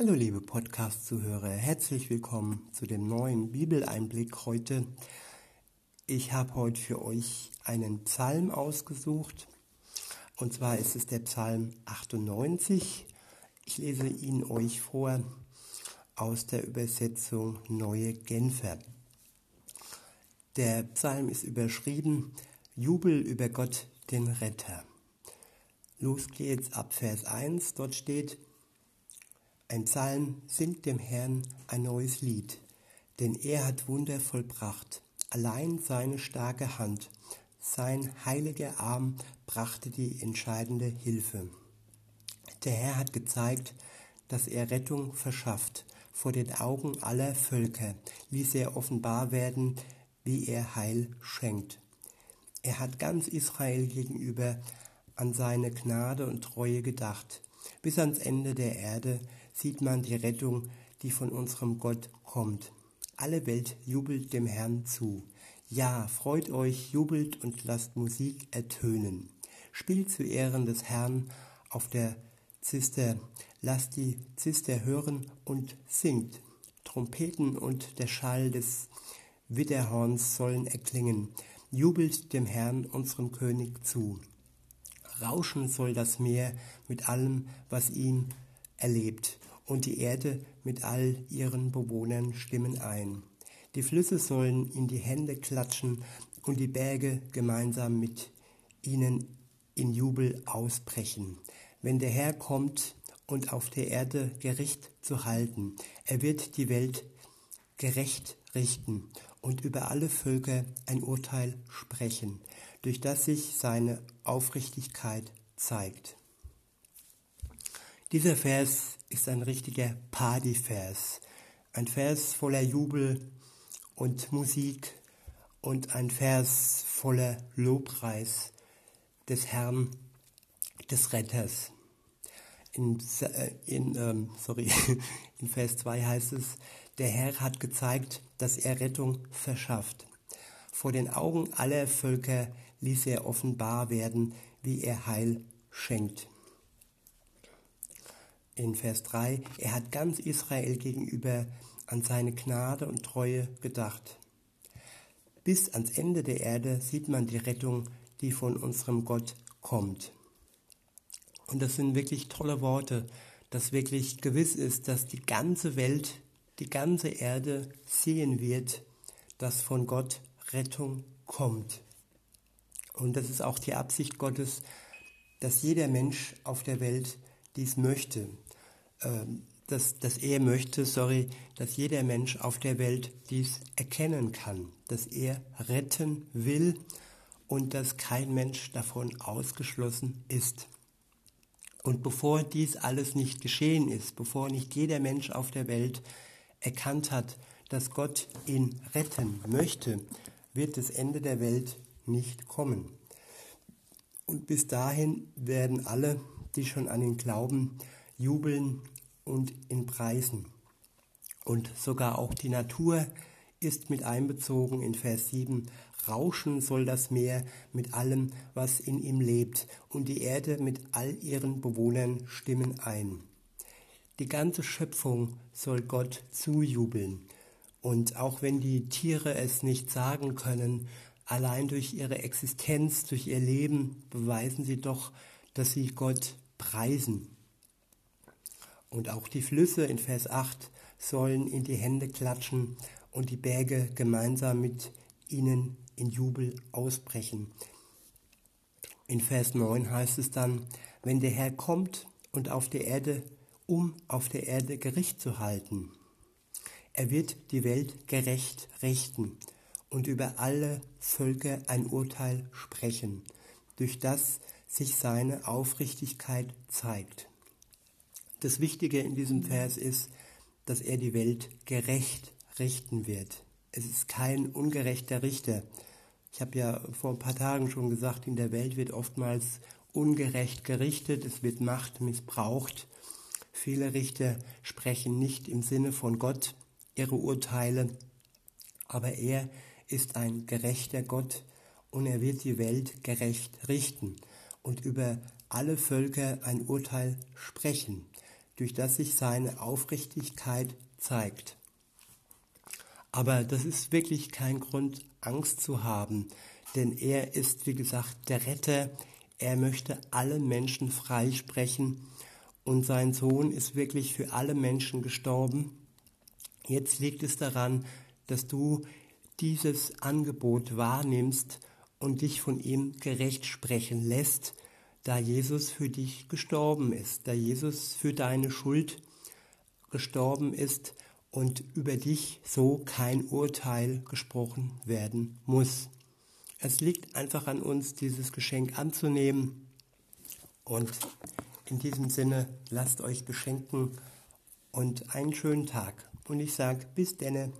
Hallo liebe Podcast-Zuhörer, herzlich willkommen zu dem neuen Bibeleinblick heute. Ich habe heute für euch einen Psalm ausgesucht und zwar ist es der Psalm 98. Ich lese ihn euch vor aus der Übersetzung Neue Genfer. Der Psalm ist überschrieben Jubel über Gott, den Retter. Los geht's ab Vers 1, dort steht, ein Psalm singt dem Herrn ein neues Lied, denn er hat Wunder vollbracht. Allein seine starke Hand, sein heiliger Arm brachte die entscheidende Hilfe. Der Herr hat gezeigt, dass er Rettung verschafft. Vor den Augen aller Völker ließ er offenbar werden, wie er Heil schenkt. Er hat ganz Israel gegenüber an seine Gnade und Treue gedacht. Bis ans Ende der Erde sieht man die Rettung, die von unserem Gott kommt. Alle Welt jubelt dem Herrn zu. Ja, freut euch, jubelt und lasst Musik ertönen. Spielt zu Ehren des Herrn auf der Zister, lasst die Zister hören und singt. Trompeten und der Schall des Widderhorns sollen erklingen. Jubelt dem Herrn, unserem König, zu. Rauschen soll das Meer mit allem, was ihm erlebt und die Erde mit all ihren Bewohnern stimmen ein. Die Flüsse sollen in die Hände klatschen und die Berge gemeinsam mit ihnen in Jubel ausbrechen. Wenn der Herr kommt und auf der Erde Gericht zu halten, er wird die Welt gerecht richten und über alle Völker ein Urteil sprechen, durch das sich seine Aufrichtigkeit zeigt. Dieser Vers ist ein richtiger Partyvers, ein Vers voller Jubel und Musik und ein Vers voller Lobpreis des Herrn, des Retters. In, äh, in, ähm, sorry, in Vers 2 heißt es, der Herr hat gezeigt, dass er Rettung verschafft. Vor den Augen aller Völker ließ er offenbar werden, wie er Heil schenkt in Vers 3, er hat ganz Israel gegenüber an seine Gnade und Treue gedacht. Bis ans Ende der Erde sieht man die Rettung, die von unserem Gott kommt. Und das sind wirklich tolle Worte, dass wirklich gewiss ist, dass die ganze Welt, die ganze Erde sehen wird, dass von Gott Rettung kommt. Und das ist auch die Absicht Gottes, dass jeder Mensch auf der Welt dies möchte, dass, dass er möchte, sorry, dass jeder Mensch auf der Welt dies erkennen kann, dass er retten will und dass kein Mensch davon ausgeschlossen ist. Und bevor dies alles nicht geschehen ist, bevor nicht jeder Mensch auf der Welt erkannt hat, dass Gott ihn retten möchte, wird das Ende der Welt nicht kommen. Und bis dahin werden alle, die schon an ihn glauben, jubeln und in Preisen. Und sogar auch die Natur ist mit einbezogen in Vers 7. Rauschen soll das Meer mit allem, was in ihm lebt, und die Erde mit all ihren Bewohnern stimmen ein. Die ganze Schöpfung soll Gott zujubeln. Und auch wenn die Tiere es nicht sagen können, allein durch ihre Existenz, durch ihr Leben beweisen sie doch, dass sie Gott preisen. Und auch die Flüsse in Vers 8 sollen in die Hände klatschen und die Berge gemeinsam mit ihnen in Jubel ausbrechen. In Vers 9 heißt es dann, wenn der Herr kommt und auf der Erde, um auf der Erde Gericht zu halten. Er wird die Welt gerecht richten und über alle Völker ein Urteil sprechen, durch das sich seine Aufrichtigkeit zeigt. Das Wichtige in diesem Vers ist, dass er die Welt gerecht richten wird. Es ist kein ungerechter Richter. Ich habe ja vor ein paar Tagen schon gesagt, in der Welt wird oftmals ungerecht gerichtet, es wird Macht missbraucht. Viele Richter sprechen nicht im Sinne von Gott ihre Urteile, aber er ist ein gerechter Gott und er wird die Welt gerecht richten und über alle Völker ein Urteil sprechen durch das sich seine Aufrichtigkeit zeigt. Aber das ist wirklich kein Grund, Angst zu haben, denn er ist, wie gesagt, der Retter. Er möchte alle Menschen freisprechen und sein Sohn ist wirklich für alle Menschen gestorben. Jetzt liegt es daran, dass du dieses Angebot wahrnimmst und dich von ihm gerecht sprechen lässt, da Jesus für dich gestorben ist, da Jesus für deine Schuld gestorben ist und über dich so kein Urteil gesprochen werden muss. Es liegt einfach an uns, dieses Geschenk anzunehmen und in diesem Sinne lasst euch beschenken und einen schönen Tag. Und ich sage bis denne.